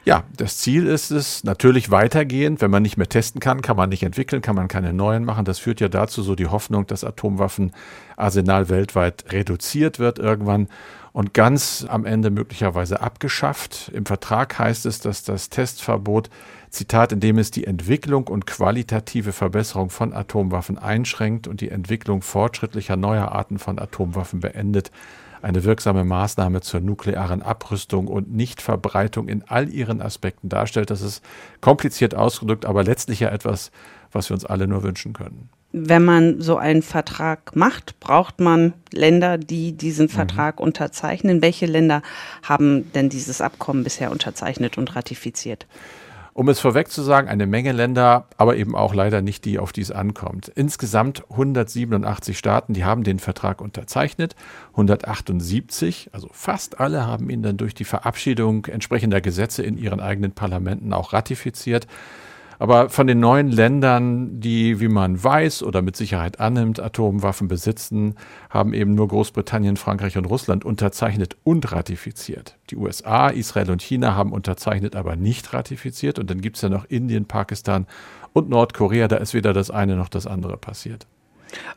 Ja, das Ziel ist es natürlich weitergehend. Wenn man nicht mehr testen kann, kann man nicht entwickeln, kann man keine neuen machen. Das führt ja dazu so die Hoffnung, dass Atomwaffenarsenal weltweit reduziert wird irgendwann und ganz am Ende möglicherweise abgeschafft. Im Vertrag heißt es, dass das Testverbot, Zitat, indem es die Entwicklung und qualitative Verbesserung von Atomwaffen einschränkt und die Entwicklung fortschrittlicher neuer Arten von Atomwaffen beendet, eine wirksame Maßnahme zur nuklearen Abrüstung und Nichtverbreitung in all ihren Aspekten darstellt. Das ist kompliziert ausgedrückt, aber letztlich ja etwas, was wir uns alle nur wünschen können. Wenn man so einen Vertrag macht, braucht man Länder, die diesen mhm. Vertrag mhm. unterzeichnen. Welche Länder haben denn dieses Abkommen bisher unterzeichnet und ratifiziert? Um es vorweg zu sagen, eine Menge Länder, aber eben auch leider nicht die, auf die es ankommt. Insgesamt 187 Staaten, die haben den Vertrag unterzeichnet. 178, also fast alle, haben ihn dann durch die Verabschiedung entsprechender Gesetze in ihren eigenen Parlamenten auch ratifiziert. Aber von den neuen Ländern, die, wie man weiß oder mit Sicherheit annimmt, Atomwaffen besitzen, haben eben nur Großbritannien, Frankreich und Russland unterzeichnet und ratifiziert. Die USA, Israel und China haben unterzeichnet, aber nicht ratifiziert. Und dann gibt es ja noch Indien, Pakistan und Nordkorea. Da ist weder das eine noch das andere passiert.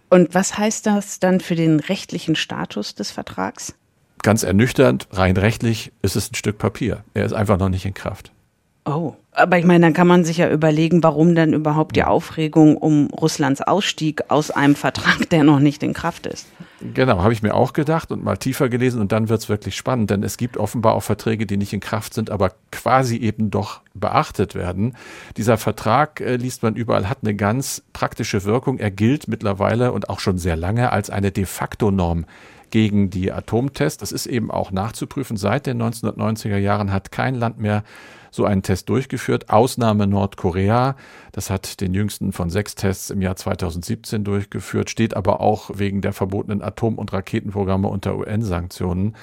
Und was heißt das dann für den rechtlichen Status des Vertrags? Ganz ernüchternd, rein rechtlich ist es ein Stück Papier. Er ist einfach noch nicht in Kraft. Oh, aber ich meine, dann kann man sich ja überlegen, warum dann überhaupt die Aufregung um Russlands Ausstieg aus einem Vertrag, der noch nicht in Kraft ist. Genau, habe ich mir auch gedacht und mal tiefer gelesen und dann wird es wirklich spannend, denn es gibt offenbar auch Verträge, die nicht in Kraft sind, aber quasi eben doch beachtet werden. Dieser Vertrag, äh, liest man überall, hat eine ganz praktische Wirkung. Er gilt mittlerweile und auch schon sehr lange als eine de facto Norm gegen die Atomtests. Das ist eben auch nachzuprüfen. Seit den 1990er Jahren hat kein Land mehr so einen Test durchgeführt. Ausnahme Nordkorea. Das hat den jüngsten von sechs Tests im Jahr 2017 durchgeführt, steht aber auch wegen der verbotenen Atom- und Raketenprogramme unter UN-Sanktionen.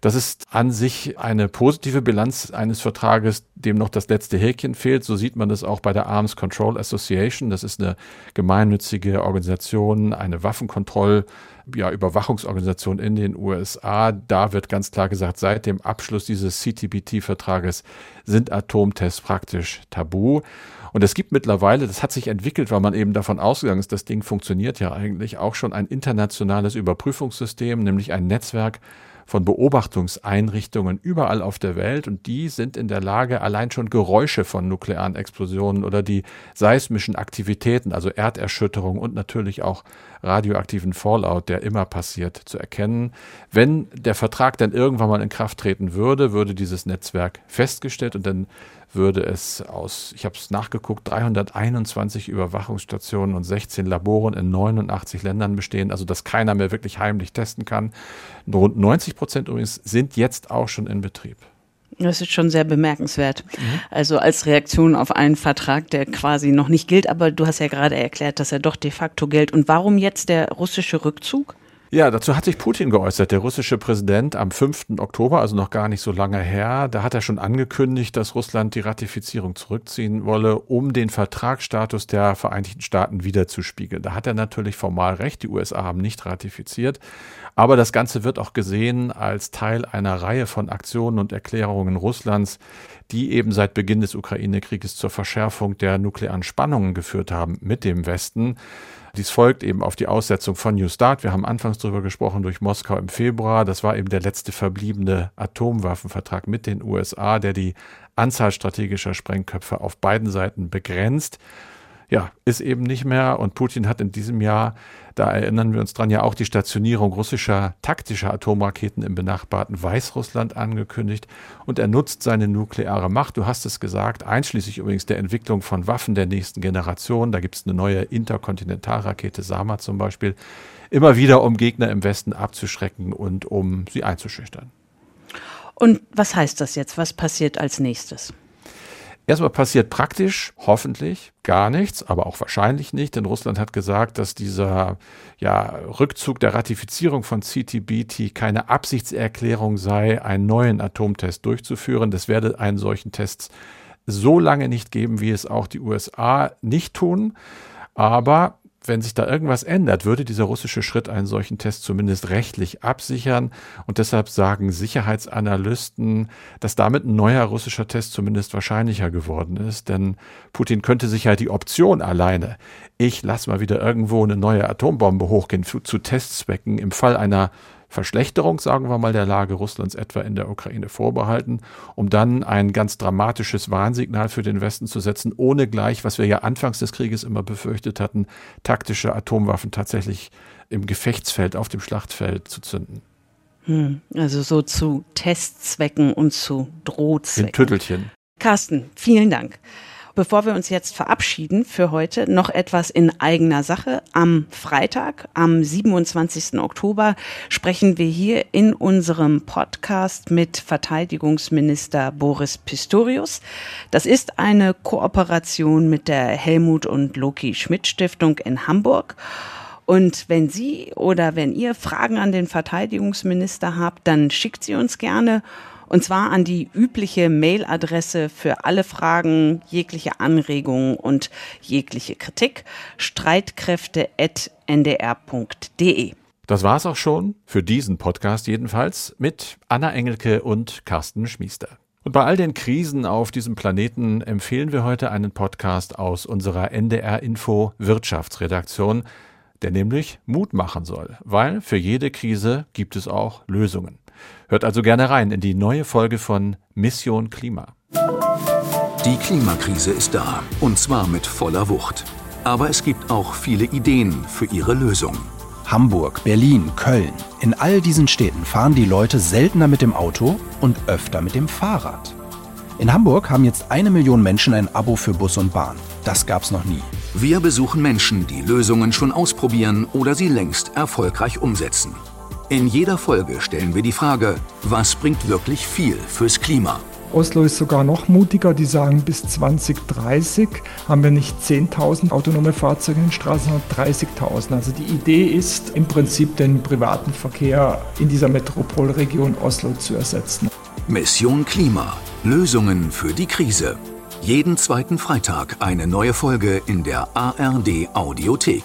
Das ist an sich eine positive Bilanz eines Vertrages, dem noch das letzte Häkchen fehlt. So sieht man das auch bei der Arms Control Association. Das ist eine gemeinnützige Organisation, eine Waffenkontroll- ja, Überwachungsorganisation in den USA. Da wird ganz klar gesagt, seit dem Abschluss dieses CTBT-Vertrages sind Atomtests praktisch tabu. Und es gibt mittlerweile, das hat sich entwickelt, weil man eben davon ausgegangen ist, das Ding funktioniert ja eigentlich auch schon ein internationales Überprüfungssystem, nämlich ein Netzwerk von Beobachtungseinrichtungen überall auf der Welt und die sind in der Lage, allein schon Geräusche von nuklearen Explosionen oder die seismischen Aktivitäten, also Erderschütterung und natürlich auch radioaktiven Fallout, der immer passiert, zu erkennen. Wenn der Vertrag dann irgendwann mal in Kraft treten würde, würde dieses Netzwerk festgestellt und dann würde es aus, ich habe es nachgeguckt, 321 Überwachungsstationen und 16 Laboren in 89 Ländern bestehen, also dass keiner mehr wirklich heimlich testen kann. Rund 90 Prozent übrigens sind jetzt auch schon in Betrieb. Das ist schon sehr bemerkenswert. Mhm. Also als Reaktion auf einen Vertrag, der quasi noch nicht gilt, aber du hast ja gerade erklärt, dass er doch de facto gilt. Und warum jetzt der russische Rückzug? Ja, dazu hat sich Putin geäußert, der russische Präsident am 5. Oktober, also noch gar nicht so lange her. Da hat er schon angekündigt, dass Russland die Ratifizierung zurückziehen wolle, um den Vertragsstatus der Vereinigten Staaten wiederzuspiegeln. Da hat er natürlich formal recht, die USA haben nicht ratifiziert. Aber das Ganze wird auch gesehen als Teil einer Reihe von Aktionen und Erklärungen Russlands, die eben seit Beginn des Ukraine-Krieges zur Verschärfung der nuklearen Spannungen geführt haben mit dem Westen. Dies folgt eben auf die Aussetzung von New Start. Wir haben anfangs darüber gesprochen durch Moskau im Februar. Das war eben der letzte verbliebene Atomwaffenvertrag mit den USA, der die Anzahl strategischer Sprengköpfe auf beiden Seiten begrenzt ja, ist eben nicht mehr. Und Putin hat in diesem Jahr, da erinnern wir uns dran, ja auch die Stationierung russischer taktischer Atomraketen im benachbarten Weißrussland angekündigt. Und er nutzt seine nukleare Macht, du hast es gesagt, einschließlich übrigens der Entwicklung von Waffen der nächsten Generation. Da gibt es eine neue Interkontinentalrakete, Sama zum Beispiel, immer wieder, um Gegner im Westen abzuschrecken und um sie einzuschüchtern. Und was heißt das jetzt? Was passiert als nächstes? Erstmal passiert praktisch, hoffentlich, gar nichts, aber auch wahrscheinlich nicht, denn Russland hat gesagt, dass dieser ja, Rückzug der Ratifizierung von CTBT keine Absichtserklärung sei, einen neuen Atomtest durchzuführen. Das werde einen solchen Test so lange nicht geben, wie es auch die USA nicht tun. Aber wenn sich da irgendwas ändert, würde dieser russische Schritt einen solchen Test zumindest rechtlich absichern. Und deshalb sagen Sicherheitsanalysten, dass damit ein neuer russischer Test zumindest wahrscheinlicher geworden ist. Denn Putin könnte sich ja die Option alleine, ich lasse mal wieder irgendwo eine neue Atombombe hochgehen zu, zu Testzwecken im Fall einer Verschlechterung, sagen wir mal, der Lage Russlands etwa in der Ukraine vorbehalten, um dann ein ganz dramatisches Warnsignal für den Westen zu setzen, ohne gleich, was wir ja anfangs des Krieges immer befürchtet hatten, taktische Atomwaffen tatsächlich im Gefechtsfeld, auf dem Schlachtfeld zu zünden. Hm, also so zu Testzwecken und zu Drohzwecken. In Tüttelchen. Carsten, vielen Dank. Bevor wir uns jetzt verabschieden für heute, noch etwas in eigener Sache. Am Freitag, am 27. Oktober, sprechen wir hier in unserem Podcast mit Verteidigungsminister Boris Pistorius. Das ist eine Kooperation mit der Helmut und Loki Schmidt Stiftung in Hamburg. Und wenn Sie oder wenn ihr Fragen an den Verteidigungsminister habt, dann schickt sie uns gerne und zwar an die übliche Mailadresse für alle Fragen, jegliche Anregungen und jegliche Kritik streitkräfte.ndr.de. Das war's auch schon für diesen Podcast jedenfalls mit Anna Engelke und Carsten Schmiester. Und bei all den Krisen auf diesem Planeten empfehlen wir heute einen Podcast aus unserer NDR Info Wirtschaftsredaktion, der nämlich Mut machen soll, weil für jede Krise gibt es auch Lösungen. Hört also gerne rein in die neue Folge von Mission Klima. Die Klimakrise ist da, und zwar mit voller Wucht. Aber es gibt auch viele Ideen für ihre Lösung. Hamburg, Berlin, Köln. In all diesen Städten fahren die Leute seltener mit dem Auto und öfter mit dem Fahrrad. In Hamburg haben jetzt eine Million Menschen ein Abo für Bus und Bahn. Das gab's noch nie. Wir besuchen Menschen, die Lösungen schon ausprobieren oder sie längst erfolgreich umsetzen. In jeder Folge stellen wir die Frage, was bringt wirklich viel fürs Klima? Oslo ist sogar noch mutiger, die sagen, bis 2030 haben wir nicht 10.000 autonome Fahrzeuge in den Straßen, sondern 30.000. Also die Idee ist im Prinzip den privaten Verkehr in dieser Metropolregion Oslo zu ersetzen. Mission Klima. Lösungen für die Krise. Jeden zweiten Freitag eine neue Folge in der ARD Audiothek